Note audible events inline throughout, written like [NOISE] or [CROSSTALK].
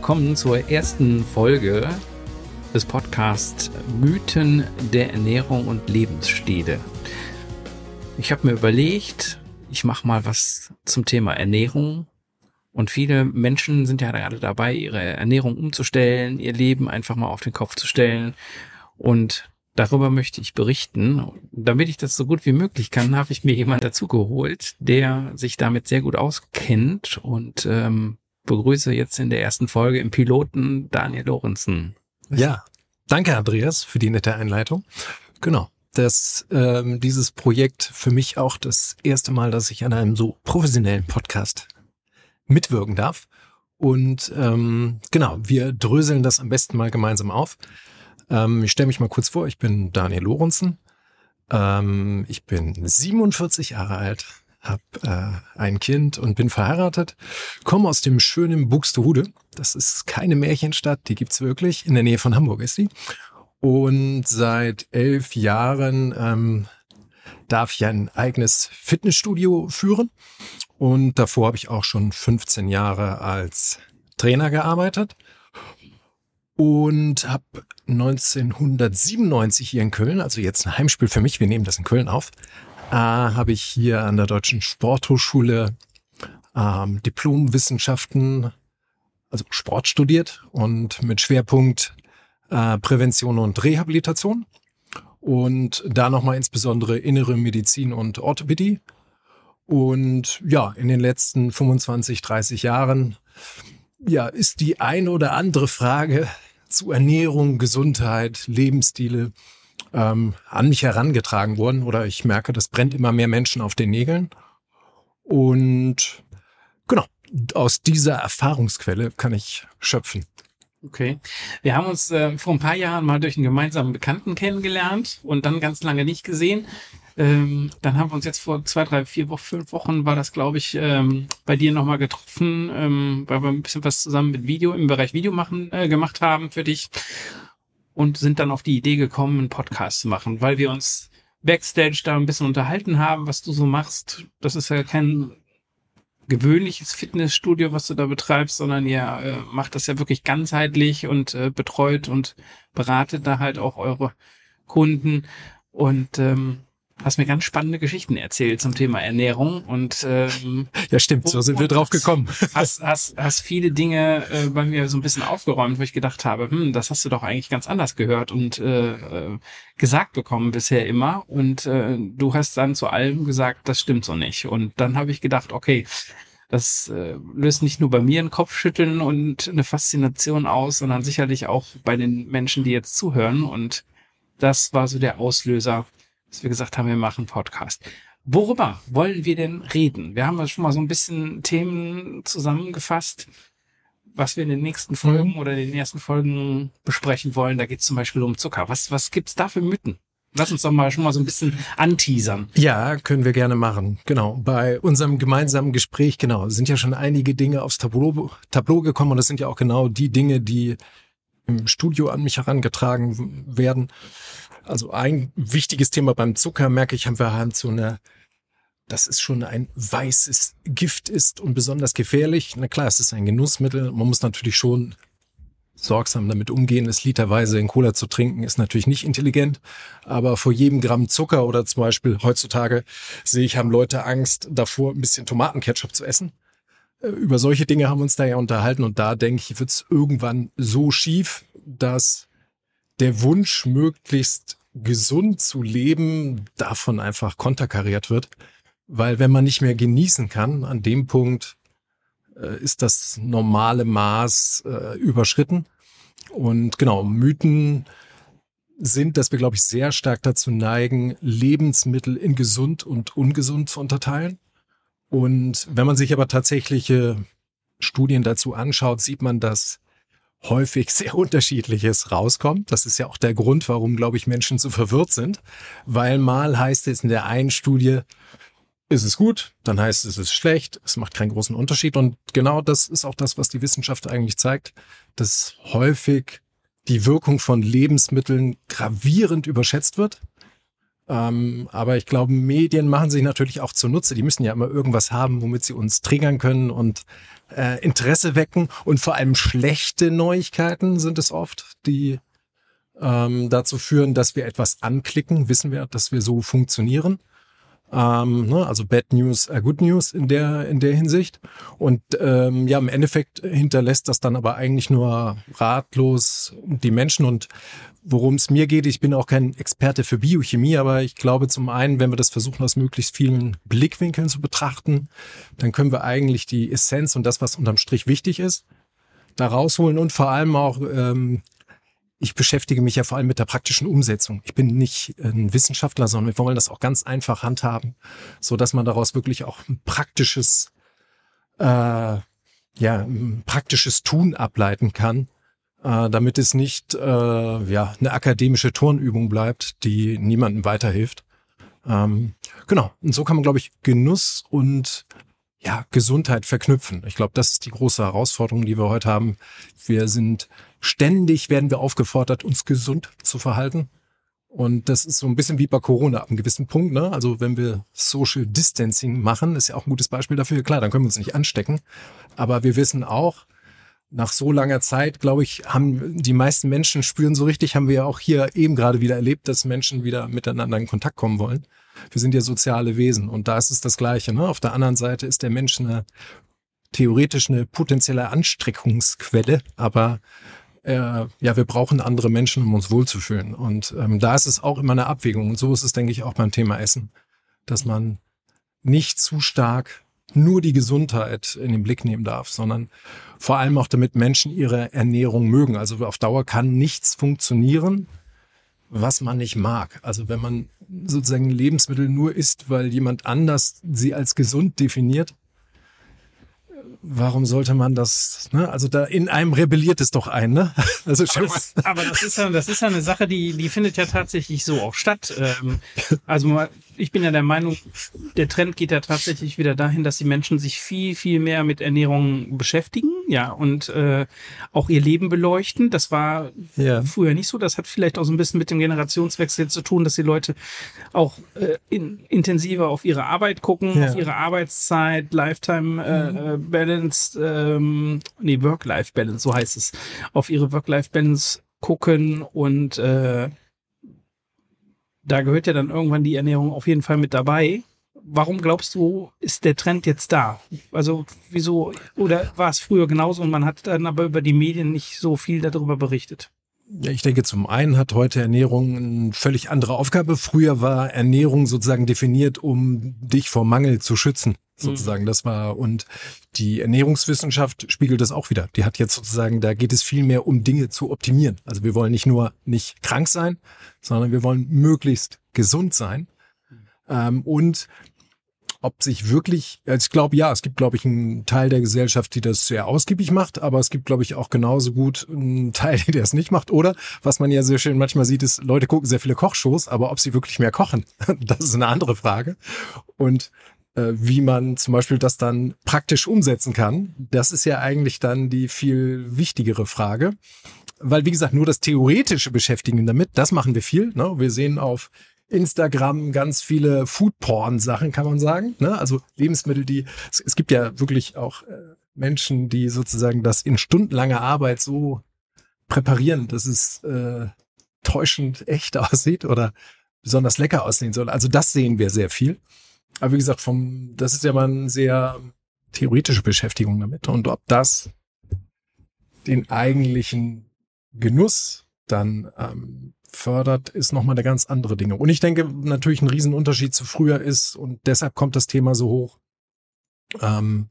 Willkommen zur ersten Folge des Podcasts Mythen der Ernährung und Lebensstile. Ich habe mir überlegt, ich mache mal was zum Thema Ernährung. Und viele Menschen sind ja gerade dabei, ihre Ernährung umzustellen, ihr Leben einfach mal auf den Kopf zu stellen. Und darüber möchte ich berichten. Damit ich das so gut wie möglich kann, habe ich mir jemand dazu geholt, der sich damit sehr gut auskennt und ähm, begrüße jetzt in der ersten Folge im Piloten Daniel Lorenzen. Ja, danke Andreas für die nette Einleitung. Genau, dass ähm, dieses Projekt für mich auch das erste Mal, dass ich an einem so professionellen Podcast mitwirken darf. Und ähm, genau, wir dröseln das am besten mal gemeinsam auf. Ähm, ich stelle mich mal kurz vor, ich bin Daniel Lorenzen. Ähm, ich bin 47 Jahre alt, habe äh, ein Kind und bin verheiratet, komme aus dem schönen Buxtehude. Das ist keine Märchenstadt, die gibt's wirklich. In der Nähe von Hamburg ist die. Und seit elf Jahren ähm, darf ich ein eigenes Fitnessstudio führen. Und davor habe ich auch schon 15 Jahre als Trainer gearbeitet und habe 1997 hier in Köln, also jetzt ein Heimspiel für mich, wir nehmen das in Köln auf, äh, habe ich hier an der Deutschen Sporthochschule ähm, Diplomwissenschaften, also Sport studiert und mit Schwerpunkt äh, Prävention und Rehabilitation und da nochmal insbesondere innere Medizin und Orthopädie. Und ja, in den letzten 25, 30 Jahren ja, ist die eine oder andere Frage zu Ernährung, Gesundheit, Lebensstile ähm, an mich herangetragen worden. Oder ich merke, das brennt immer mehr Menschen auf den Nägeln. Und genau, aus dieser Erfahrungsquelle kann ich schöpfen. Okay. Wir haben uns äh, vor ein paar Jahren mal durch einen gemeinsamen Bekannten kennengelernt und dann ganz lange nicht gesehen. Ähm, dann haben wir uns jetzt vor zwei, drei, vier Wochen, fünf Wochen war das, glaube ich, ähm, bei dir nochmal getroffen, ähm, weil wir ein bisschen was zusammen mit Video im Bereich Video machen äh, gemacht haben für dich und sind dann auf die Idee gekommen, einen Podcast zu machen, weil wir uns Backstage da ein bisschen unterhalten haben, was du so machst. Das ist ja kein gewöhnliches Fitnessstudio, was du da betreibst, sondern ihr äh, macht das ja wirklich ganzheitlich und äh, betreut und beratet da halt auch eure Kunden. Und ähm, hast mir ganz spannende Geschichten erzählt zum Thema Ernährung und ähm, ja stimmt, so sind wir drauf gekommen. Hast, hast, hast viele Dinge äh, bei mir so ein bisschen aufgeräumt, wo ich gedacht habe, hm, das hast du doch eigentlich ganz anders gehört und äh, äh, gesagt bekommen bisher immer. Und äh, du hast dann zu allem gesagt, das stimmt so nicht. Und dann habe ich gedacht, okay, das äh, löst nicht nur bei mir ein Kopfschütteln und eine Faszination aus, sondern sicherlich auch bei den Menschen, die jetzt zuhören. Und das war so der Auslöser, dass wir gesagt haben, wir machen Podcast. Worüber wollen wir denn reden? Wir haben ja schon mal so ein bisschen Themen zusammengefasst, was wir in den nächsten Folgen mhm. oder in den ersten Folgen besprechen wollen. Da geht es zum Beispiel um Zucker. Was, was gibt's da für Mythen? Lass uns doch mal schon mal so ein bisschen anteasern. Ja, können wir gerne machen. Genau. Bei unserem gemeinsamen Gespräch, genau, sind ja schon einige Dinge aufs Tableau, Tableau gekommen und das sind ja auch genau die Dinge, die im Studio an mich herangetragen werden. Also ein wichtiges Thema beim Zucker, merke ich, haben wir halt so eine, das ist schon ein weißes Gift ist und besonders gefährlich. Na klar, es ist ein Genussmittel. Man muss natürlich schon sorgsam damit umgehen. Es literweise in Cola zu trinken ist natürlich nicht intelligent. Aber vor jedem Gramm Zucker oder zum Beispiel heutzutage sehe ich, haben Leute Angst davor, ein bisschen Tomatenketchup zu essen. Äh, über solche Dinge haben wir uns da ja unterhalten und da denke ich, wird es irgendwann so schief, dass der Wunsch, möglichst gesund zu leben, davon einfach konterkariert wird. Weil wenn man nicht mehr genießen kann, an dem Punkt äh, ist das normale Maß äh, überschritten. Und genau, Mythen sind, dass wir, glaube ich, sehr stark dazu neigen, Lebensmittel in gesund und ungesund zu unterteilen. Und wenn man sich aber tatsächliche Studien dazu anschaut, sieht man, dass häufig [LAUGHS] sehr unterschiedliches rauskommt. Das ist ja auch der Grund, warum, glaube ich, Menschen so verwirrt sind. Weil mal heißt es in der einen Studie, ist es gut, dann heißt es, es ist schlecht, es macht keinen großen Unterschied. Und genau das ist auch das, was die Wissenschaft eigentlich zeigt, dass häufig die Wirkung von Lebensmitteln gravierend überschätzt wird. Ähm, aber ich glaube, Medien machen sich natürlich auch zunutze. Die müssen ja immer irgendwas haben, womit sie uns triggern können. Und äh, Interesse wecken und vor allem schlechte Neuigkeiten sind es oft, die ähm, dazu führen, dass wir etwas anklicken, wissen wir, dass wir so funktionieren. Ähm, ne, also Bad News, äh, Good News in der in der Hinsicht. Und ähm, ja, im Endeffekt hinterlässt das dann aber eigentlich nur ratlos die Menschen. Und worum es mir geht, ich bin auch kein Experte für Biochemie, aber ich glaube zum einen, wenn wir das versuchen aus möglichst vielen Blickwinkeln zu betrachten, dann können wir eigentlich die Essenz und das, was unterm Strich wichtig ist, da rausholen und vor allem auch ähm, ich beschäftige mich ja vor allem mit der praktischen Umsetzung. Ich bin nicht ein Wissenschaftler, sondern wir wollen das auch ganz einfach handhaben, so dass man daraus wirklich auch ein praktisches, äh, ja, ein praktisches Tun ableiten kann, äh, damit es nicht äh, ja eine akademische Turnübung bleibt, die niemandem weiterhilft. Ähm, genau. Und so kann man, glaube ich, Genuss und ja, Gesundheit verknüpfen. Ich glaube, das ist die große Herausforderung, die wir heute haben. Wir sind ständig werden wir aufgefordert, uns gesund zu verhalten. Und das ist so ein bisschen wie bei Corona ab einem gewissen Punkt. Ne? Also wenn wir Social Distancing machen, ist ja auch ein gutes Beispiel dafür. Klar, dann können wir uns nicht anstecken. Aber wir wissen auch, nach so langer Zeit, glaube ich, haben die meisten Menschen spüren so richtig, haben wir ja auch hier eben gerade wieder erlebt, dass Menschen wieder miteinander in Kontakt kommen wollen. Wir sind ja soziale Wesen und da ist es das Gleiche. Ne? Auf der anderen Seite ist der Mensch eine theoretisch eine potenzielle Anstreckungsquelle, aber äh, ja, wir brauchen andere Menschen, um uns wohlzufühlen. Und ähm, da ist es auch immer eine Abwägung. Und so ist es, denke ich, auch beim Thema Essen, dass man nicht zu stark nur die Gesundheit in den Blick nehmen darf, sondern vor allem auch damit Menschen ihre Ernährung mögen. Also auf Dauer kann nichts funktionieren, was man nicht mag. Also wenn man sozusagen Lebensmittel nur isst, weil jemand anders sie als gesund definiert, warum sollte man das, ne? Also da in einem rebelliert es doch ein, ne? [LAUGHS] Also aber das, aber das ist ja, das ist ja eine Sache, die, die findet ja tatsächlich so auch statt. Ähm, also ich bin ja der Meinung, der Trend geht ja tatsächlich wieder dahin, dass die Menschen sich viel, viel mehr mit Ernährung beschäftigen, ja, und äh, auch ihr Leben beleuchten. Das war ja. früher nicht so. Das hat vielleicht auch so ein bisschen mit dem Generationswechsel zu tun, dass die Leute auch äh, in, intensiver auf ihre Arbeit gucken, ja. auf ihre Arbeitszeit, Lifetime äh, mhm. Äh, Balance, ähm, nee, Work-Life-Balance, so heißt es, auf ihre Work-Life-Balance gucken und äh, da gehört ja dann irgendwann die Ernährung auf jeden Fall mit dabei. Warum glaubst du, ist der Trend jetzt da? Also wieso, oder war es früher genauso und man hat dann aber über die Medien nicht so viel darüber berichtet? Ja, ich denke, zum einen hat heute Ernährung eine völlig andere Aufgabe. Früher war Ernährung sozusagen definiert, um dich vor Mangel zu schützen, sozusagen. Mhm. Das war, und die Ernährungswissenschaft spiegelt das auch wieder. Die hat jetzt sozusagen, da geht es viel mehr um Dinge zu optimieren. Also wir wollen nicht nur nicht krank sein, sondern wir wollen möglichst gesund sein. Ähm, und ob sich wirklich, also ich glaube, ja, es gibt, glaube ich, einen Teil der Gesellschaft, die das sehr ausgiebig macht, aber es gibt, glaube ich, auch genauso gut einen [LAUGHS] Teil, der es nicht macht. Oder, was man ja sehr schön manchmal sieht, ist, Leute gucken sehr viele Kochshows, aber ob sie wirklich mehr kochen, [LAUGHS] das ist eine andere Frage. Und äh, wie man zum Beispiel das dann praktisch umsetzen kann, das ist ja eigentlich dann die viel wichtigere Frage. Weil, wie gesagt, nur das theoretische Beschäftigen damit, das machen wir viel. Ne? Wir sehen auf Instagram ganz viele Foodporn-Sachen, kann man sagen. Ne? Also Lebensmittel, die es, es gibt ja wirklich auch äh, Menschen, die sozusagen das in stundenlanger Arbeit so präparieren, dass es äh, täuschend echt [LAUGHS] aussieht oder besonders lecker aussehen soll. Also das sehen wir sehr viel. Aber wie gesagt, vom, das ist ja mal eine sehr theoretische Beschäftigung damit. Und ob das den eigentlichen Genuss dann ähm, fördert, ist nochmal eine ganz andere Dinge. Und ich denke, natürlich ein Riesenunterschied zu früher ist, und deshalb kommt das Thema so hoch. Ähm,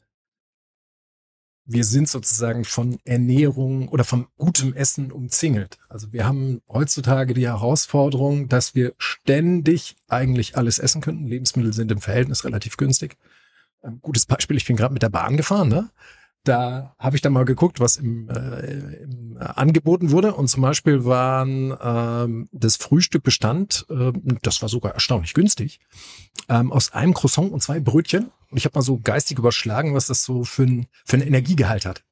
wir sind sozusagen von Ernährung oder von gutem Essen umzingelt. Also wir haben heutzutage die Herausforderung, dass wir ständig eigentlich alles essen könnten. Lebensmittel sind im Verhältnis relativ günstig. Ein gutes Beispiel, ich bin gerade mit der Bahn gefahren, ne? Da habe ich dann mal geguckt, was im, im äh, angeboten wurde. Und zum Beispiel waren ähm, das Frühstück bestand, äh, das war sogar erstaunlich günstig, ähm, aus einem Croissant und zwei Brötchen. Und ich habe mal so geistig überschlagen, was das so für ein, für ein Energiegehalt hat.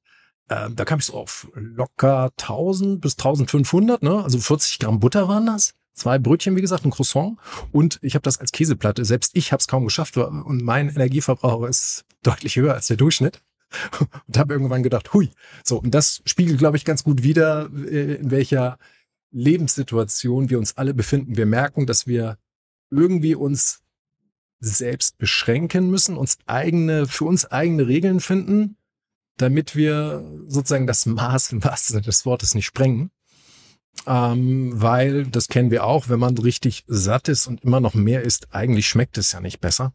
Ähm, da kam ich so auf locker 1000 bis 1500, ne? also 40 Gramm Butter waren das. Zwei Brötchen, wie gesagt, ein Croissant. Und ich habe das als Käseplatte. Selbst ich habe es kaum geschafft und mein Energieverbrauch ist deutlich höher als der Durchschnitt. Und habe irgendwann gedacht, hui. So, und das spiegelt, glaube ich, ganz gut wider, äh, in welcher Lebenssituation wir uns alle befinden. Wir merken, dass wir irgendwie uns selbst beschränken müssen, uns eigene, für uns eigene Regeln finden, damit wir sozusagen das Maß im wahrsten Sinne des Wortes nicht sprengen. Ähm, weil, das kennen wir auch, wenn man richtig satt ist und immer noch mehr isst, eigentlich schmeckt es ja nicht besser.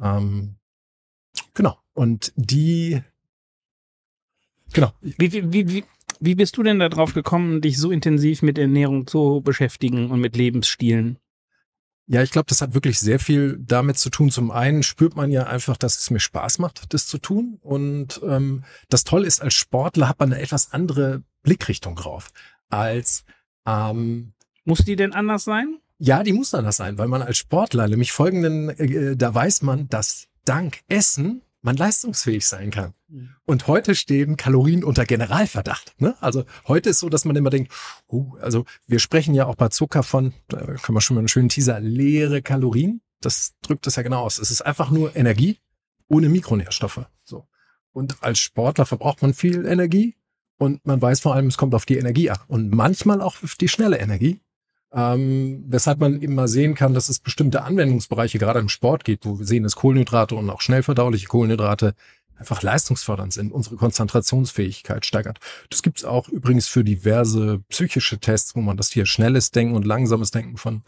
Ähm, genau. Und die, genau. Wie, wie, wie, wie bist du denn darauf gekommen, dich so intensiv mit Ernährung zu beschäftigen und mit Lebensstilen? Ja, ich glaube, das hat wirklich sehr viel damit zu tun. Zum einen spürt man ja einfach, dass es mir Spaß macht, das zu tun. Und ähm, das Tolle ist, als Sportler hat man eine etwas andere Blickrichtung drauf als ähm, muss die denn anders sein? Ja, die muss anders sein, weil man als Sportler nämlich folgenden, äh, da weiß man, dass dank Essen man leistungsfähig sein kann. Mhm. Und heute stehen Kalorien unter Generalverdacht. Ne? Also heute ist so, dass man immer denkt, uh, also wir sprechen ja auch bei Zucker von, da können wir schon mal einen schönen Teaser, leere Kalorien. Das drückt das ja genau aus. Es ist einfach nur Energie ohne Mikronährstoffe. So. Und als Sportler verbraucht man viel Energie und man weiß vor allem, es kommt auf die Energie an und manchmal auch auf die schnelle Energie. Ähm, weshalb man immer sehen kann, dass es bestimmte Anwendungsbereiche gerade im Sport gibt, wo wir sehen, dass Kohlenhydrate und auch schnell verdauliche Kohlenhydrate einfach leistungsfördernd sind, unsere Konzentrationsfähigkeit steigert. Das gibt's auch übrigens für diverse psychische Tests, wo man das hier schnelles Denken und langsames Denken von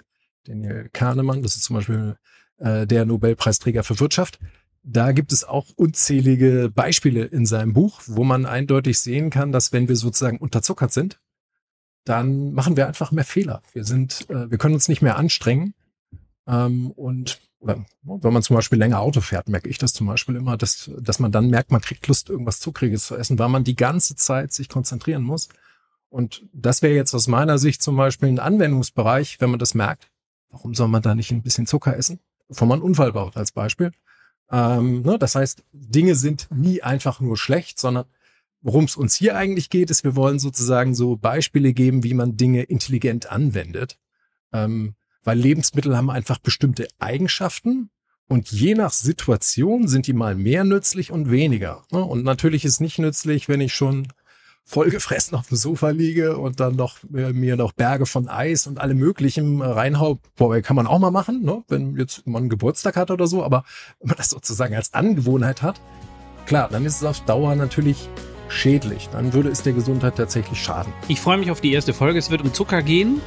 Daniel Kahnemann, das ist zum Beispiel äh, der Nobelpreisträger für Wirtschaft, da gibt es auch unzählige Beispiele in seinem Buch, wo man eindeutig sehen kann, dass wenn wir sozusagen unterzuckert sind, dann machen wir einfach mehr Fehler. Wir sind, äh, wir können uns nicht mehr anstrengen. Ähm, und oder, wenn man zum Beispiel länger Auto fährt, merke ich das zum Beispiel immer, dass, dass man dann merkt, man kriegt Lust, irgendwas Zuckriges zu essen, weil man die ganze Zeit sich konzentrieren muss. Und das wäre jetzt aus meiner Sicht zum Beispiel ein Anwendungsbereich, wenn man das merkt. Warum soll man da nicht ein bisschen Zucker essen? Bevor man einen Unfall baut als Beispiel. Ähm, ne, das heißt, Dinge sind nie einfach nur schlecht, sondern worum es uns hier eigentlich geht, ist, wir wollen sozusagen so Beispiele geben, wie man Dinge intelligent anwendet. Ähm, weil Lebensmittel haben einfach bestimmte Eigenschaften und je nach Situation sind die mal mehr nützlich und weniger. Ne? Und natürlich ist nicht nützlich, wenn ich schon vollgefressen auf dem Sofa liege und dann noch äh, mir noch Berge von Eis und alle möglichen reinhau. Wobei kann man auch mal machen, ne? wenn jetzt man einen Geburtstag hat oder so, aber wenn man das sozusagen als Angewohnheit hat, klar, dann ist es auf Dauer natürlich schädlich. Dann würde es der Gesundheit tatsächlich schaden. Ich freue mich auf die erste Folge. Es wird um Zucker gehen.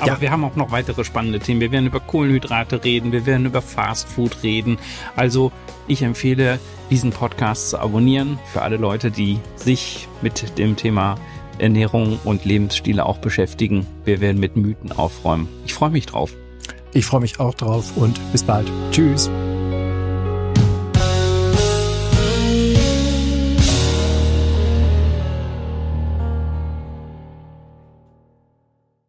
Aber ja. wir haben auch noch weitere spannende Themen. Wir werden über Kohlenhydrate reden, wir werden über Fast Food reden. Also ich empfehle, diesen Podcast zu abonnieren für alle Leute, die sich mit dem Thema Ernährung und Lebensstile auch beschäftigen. Wir werden mit Mythen aufräumen. Ich freue mich drauf. Ich freue mich auch drauf und bis bald. Tschüss.